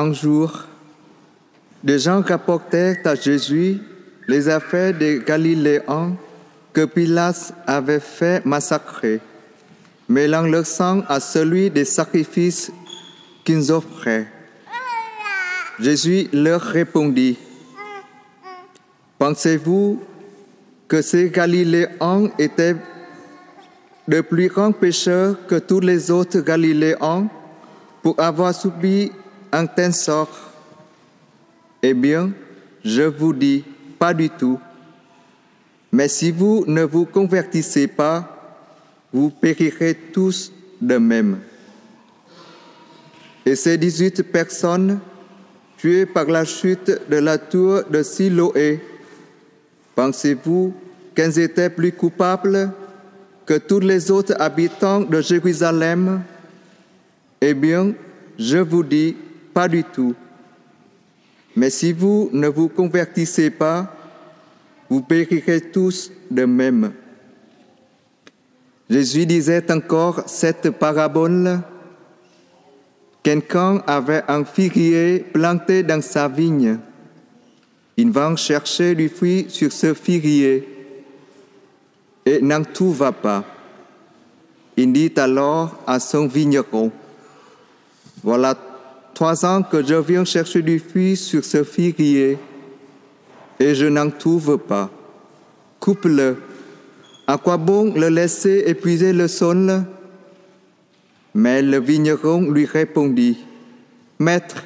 un jour, des gens rapportèrent à Jésus les affaires des Galiléens que Pilate avait fait massacrer, mêlant leur sang à celui des sacrifices qu'ils offraient. Jésus leur répondit, Pensez-vous que ces Galiléens étaient de plus grands pécheurs que tous les autres Galiléens pour avoir subi un tel sort Eh bien, je vous dis, pas du tout. Mais si vous ne vous convertissez pas, vous périrez tous de même. Et ces 18 personnes tuées par la chute de la tour de Siloé, pensez-vous qu'elles étaient plus coupables que tous les autres habitants de Jérusalem? Eh bien, je vous dis, pas du tout. Mais si vous ne vous convertissez pas, vous périrez tous de même. Jésus disait encore cette parabole. Quelqu'un avait un figuier planté dans sa vigne. Il va chercher du fruit sur ce figuier et n'en trouva pas. Il dit alors à son vigneron, Voilà trois ans que je viens chercher du fruit sur ce figuier et je n'en trouve pas. Coupe-le. À quoi bon le laisser épuiser le sol? Mais le vigneron lui répondit, Maître,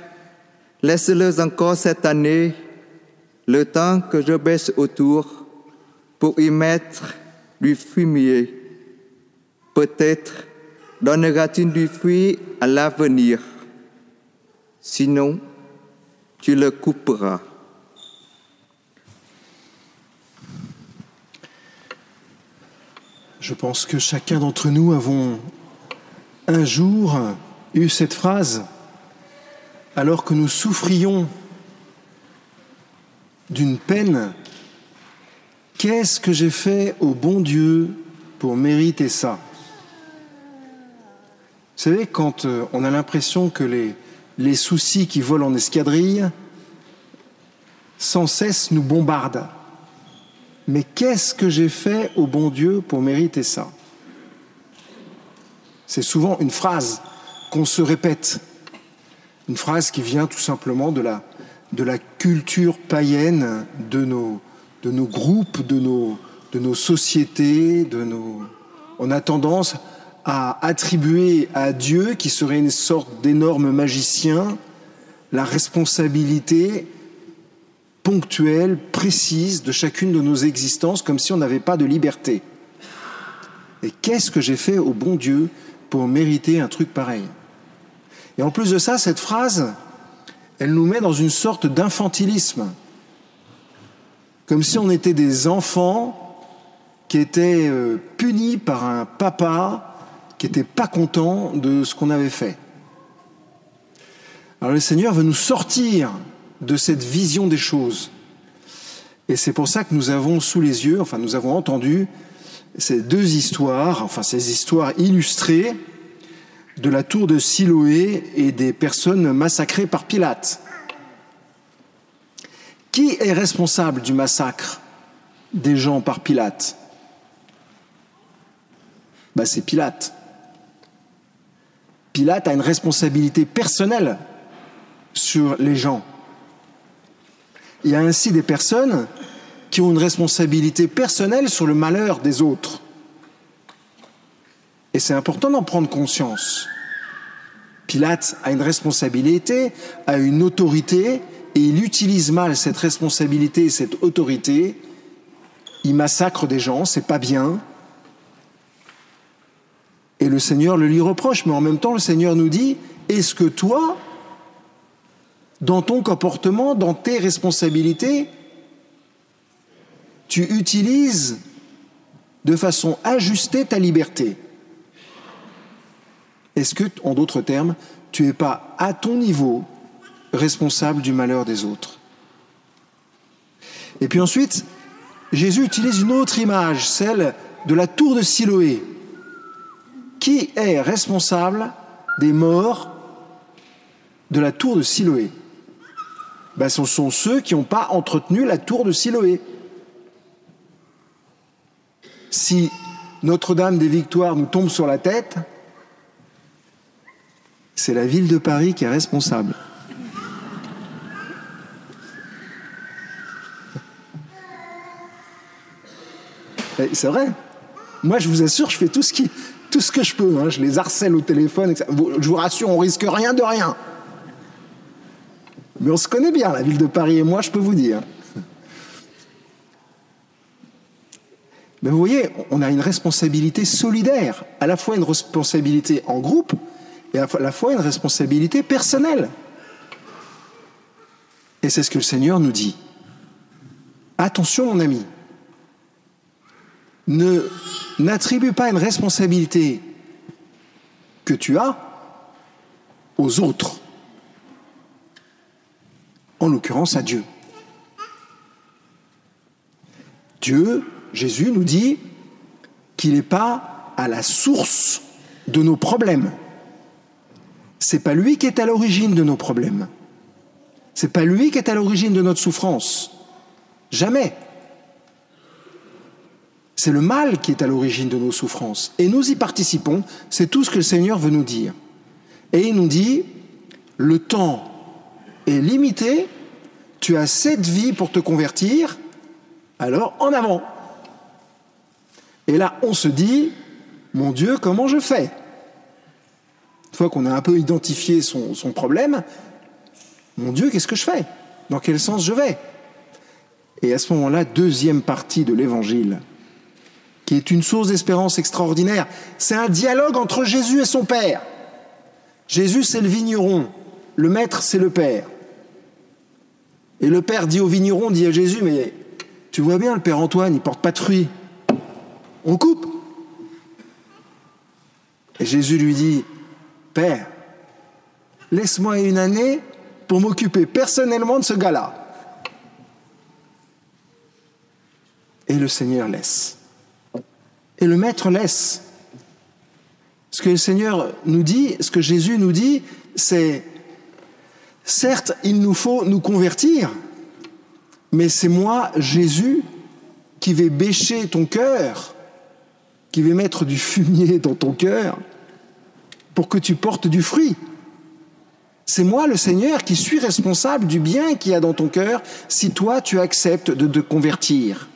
laisse-le encore cette année, le temps que je baisse autour, pour y mettre du fumier. Peut-être donnera-t-il du fruit à l'avenir. Sinon, tu le couperas. Je pense que chacun d'entre nous avons un jour eu cette phrase alors que nous souffrions d'une peine. Qu'est-ce que j'ai fait au bon Dieu pour mériter ça? Vous savez, quand euh, on a l'impression que les, les soucis qui volent en escadrille sans cesse nous bombardent, mais qu'est-ce que j'ai fait au bon Dieu pour mériter ça? C'est souvent une phrase qu'on se répète, une phrase qui vient tout simplement de la, de la culture païenne de nos, de nos groupes, de nos, de nos sociétés, de nos... On a tendance à attribuer à Dieu, qui serait une sorte d'énorme magicien, la responsabilité ponctuelle, précise de chacune de nos existences, comme si on n'avait pas de liberté. Et qu'est-ce que j'ai fait au bon Dieu pour mériter un truc pareil? Et en plus de ça, cette phrase, elle nous met dans une sorte d'infantilisme, comme si on était des enfants qui étaient euh, punis par un papa qui n'était pas content de ce qu'on avait fait. Alors le Seigneur veut nous sortir de cette vision des choses. Et c'est pour ça que nous avons sous les yeux, enfin nous avons entendu ces deux histoires, enfin ces histoires illustrées de la tour de Siloé et des personnes massacrées par Pilate. Qui est responsable du massacre des gens par Pilate? Ben, C'est Pilate. Pilate a une responsabilité personnelle sur les gens. Il y a ainsi des personnes qui ont une responsabilité personnelle sur le malheur des autres. Et c'est important d'en prendre conscience. Pilate a une responsabilité, a une autorité, et il utilise mal cette responsabilité et cette autorité. Il massacre des gens, c'est pas bien. Et le Seigneur le lui reproche, mais en même temps, le Seigneur nous dit Est-ce que toi, dans ton comportement, dans tes responsabilités, tu utilises de façon ajustée ta liberté? Est-ce que, en d'autres termes, tu n'es pas à ton niveau responsable du malheur des autres? Et puis ensuite, Jésus utilise une autre image, celle de la tour de Siloé. Qui est responsable des morts de la tour de Siloé ben, Ce sont ceux qui n'ont pas entretenu la tour de Siloé. Si Notre-Dame des Victoires nous tombe sur la tête, c'est la ville de Paris qui est responsable. C'est vrai. Moi, je vous assure, je fais tout ce, qui, tout ce que je peux. Hein. Je les harcèle au téléphone. Etc. Je vous rassure, on risque rien de rien. Mais on se connaît bien, la ville de Paris et moi, je peux vous dire. Mais vous voyez, on a une responsabilité solidaire, à la fois une responsabilité en groupe et à la fois une responsabilité personnelle. Et c'est ce que le Seigneur nous dit. Attention, mon ami, ne n'attribue pas une responsabilité que tu as aux autres, en l'occurrence à Dieu. Dieu, Jésus nous dit qu'il n'est pas à la source de nos problèmes. C'est pas lui qui est à l'origine de nos problèmes. C'est pas lui qui est à l'origine de notre souffrance. Jamais. C'est le mal qui est à l'origine de nos souffrances. Et nous y participons, c'est tout ce que le Seigneur veut nous dire. Et il nous dit, le temps est limité, tu as cette vie pour te convertir, alors en avant. Et là, on se dit, mon Dieu, comment je fais? Une fois qu'on a un peu identifié son, son problème, mon Dieu, qu'est-ce que je fais? Dans quel sens je vais? Et à ce moment-là, deuxième partie de l'évangile, qui est une source d'espérance extraordinaire. C'est un dialogue entre Jésus et son Père. Jésus, c'est le vigneron, le maître, c'est le Père. Et le Père dit au vigneron, dit à Jésus, mais tu vois bien, le Père Antoine, il porte pas de fruits. On coupe. Et Jésus lui dit, Père, laisse-moi une année pour m'occuper personnellement de ce gars-là. Et le Seigneur laisse et le maître laisse. Ce que le Seigneur nous dit, ce que Jésus nous dit, c'est certes, il nous faut nous convertir, mais c'est moi, Jésus, qui vais bêcher ton cœur, qui vais mettre du fumier dans ton cœur pour que tu portes du fruit. C'est moi, le Seigneur, qui suis responsable du bien qu'il y a dans ton cœur si toi, tu acceptes de te convertir.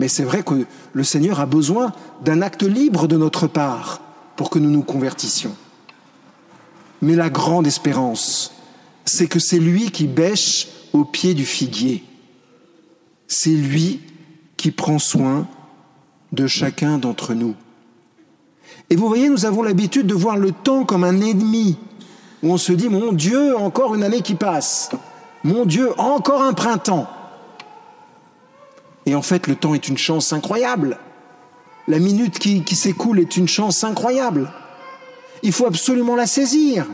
Mais c'est vrai que le Seigneur a besoin d'un acte libre de notre part pour que nous nous convertissions. Mais la grande espérance, c'est que c'est lui qui bêche au pied du figuier. C'est lui qui prend soin de chacun d'entre nous. Et vous voyez, nous avons l'habitude de voir le temps comme un ennemi, où on se dit, mon Dieu, encore une année qui passe, mon Dieu, encore un printemps. Et en fait, le temps est une chance incroyable. La minute qui, s'écoule est une chance incroyable. Il faut absolument la saisir.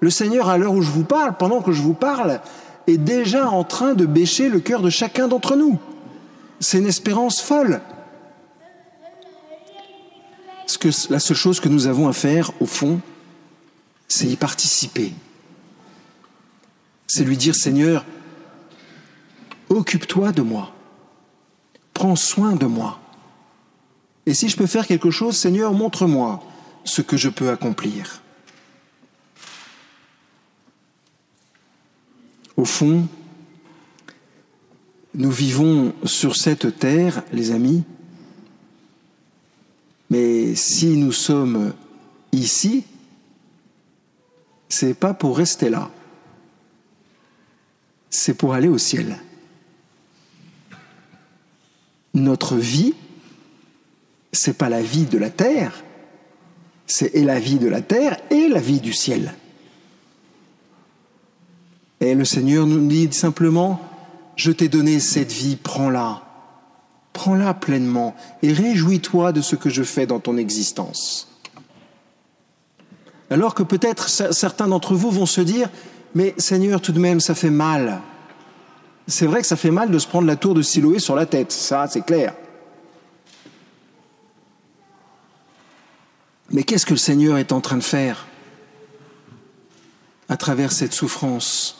Le Seigneur, à l'heure où je vous parle, pendant que je vous parle, est déjà en train de bêcher le cœur de chacun d'entre nous. C'est une espérance folle. Ce que, la seule chose que nous avons à faire, au fond, c'est y participer. C'est lui dire, Seigneur, occupe-toi de moi prends soin de moi. Et si je peux faire quelque chose, Seigneur, montre-moi ce que je peux accomplir. Au fond, nous vivons sur cette terre, les amis, mais si nous sommes ici, c'est pas pour rester là, c'est pour aller au ciel notre vie, c'est pas la vie de la terre, c'est la vie de la terre et la vie du ciel. Et le Seigneur nous dit simplement, je t'ai donné cette vie, prends-la, prends-la pleinement et réjouis-toi de ce que je fais dans ton existence. Alors que peut-être certains d'entre vous vont se dire, mais Seigneur, tout de même, ça fait mal c'est vrai que ça fait mal de se prendre la tour de Siloé sur la tête, ça c'est clair. Mais qu'est-ce que le Seigneur est en train de faire à travers cette souffrance?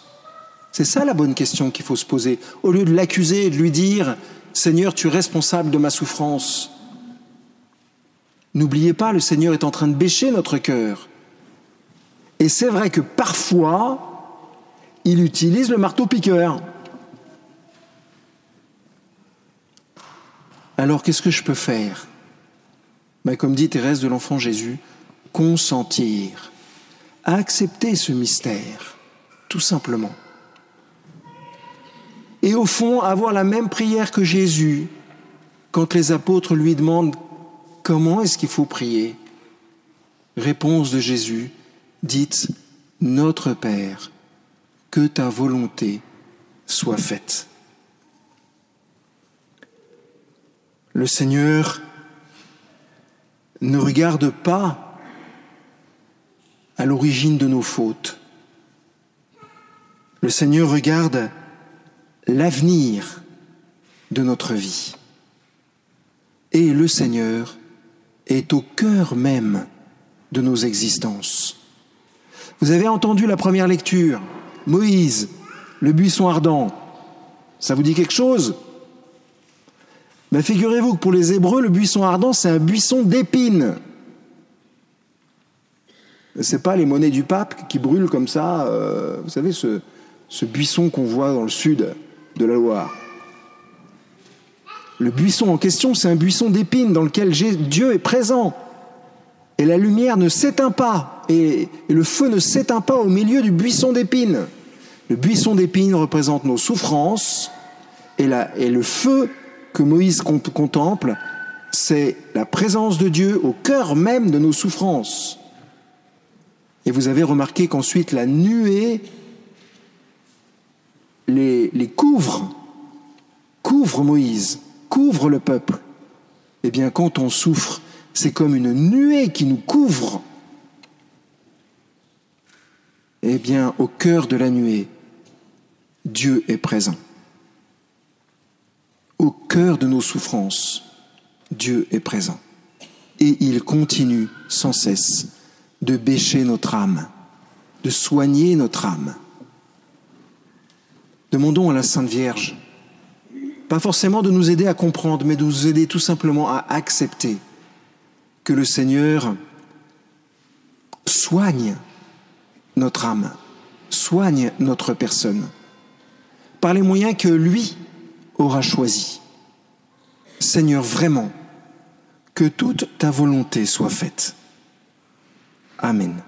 C'est ça la bonne question qu'il faut se poser. Au lieu de l'accuser et de lui dire Seigneur, tu es responsable de ma souffrance. N'oubliez pas, le Seigneur est en train de bêcher notre cœur. Et c'est vrai que parfois, il utilise le marteau-piqueur. Alors qu'est-ce que je peux faire? Ben, Comme dit Thérèse de l'Enfant Jésus, consentir, accepter ce mystère, tout simplement. Et au fond, avoir la même prière que Jésus quand les apôtres lui demandent comment est-ce qu'il faut prier? Réponse de Jésus, dites Notre Père, que ta volonté soit faite. Le Seigneur ne regarde pas à l'origine de nos fautes. Le Seigneur regarde l'avenir de notre vie. Et le Seigneur est au cœur même de nos existences. Vous avez entendu la première lecture, Moïse, le buisson ardent. Ça vous dit quelque chose? Mais figurez-vous que pour les Hébreux, le buisson ardent, c'est un buisson d'épines. Ce n'est pas les monnaies du pape qui brûlent comme ça, euh, vous savez, ce, buisson qu'on voit dans le sud de la Loire. Le buisson en question, c'est un buisson d'épines dans lequel Dieu est présent. Et la lumière ne s'éteint pas, et, le feu ne s'éteint pas au milieu du buisson d'épines. Le buisson d'épines représente nos souffrances, et le feu que Moïse contemple, c'est la présence de Dieu au cœur même de nos souffrances. Et vous avez remarqué qu'ensuite la nuée les, couvre, couvre Moïse, couvre le peuple. Eh bien, quand on souffre, c'est comme une nuée qui nous couvre. Eh bien, au cœur de la nuée, Dieu est présent au cœur de nos souffrances, Dieu est présent. Et il continue sans cesse de bêcher notre âme, de soigner notre âme. Demandons à la Sainte Vierge, pas forcément de nous aider à comprendre, mais de nous aider tout simplement à accepter que le Seigneur soigne notre âme, soigne notre personne, par les moyens que lui aura choisi. Seigneur, vraiment, que toute ta volonté soit faite. Amen.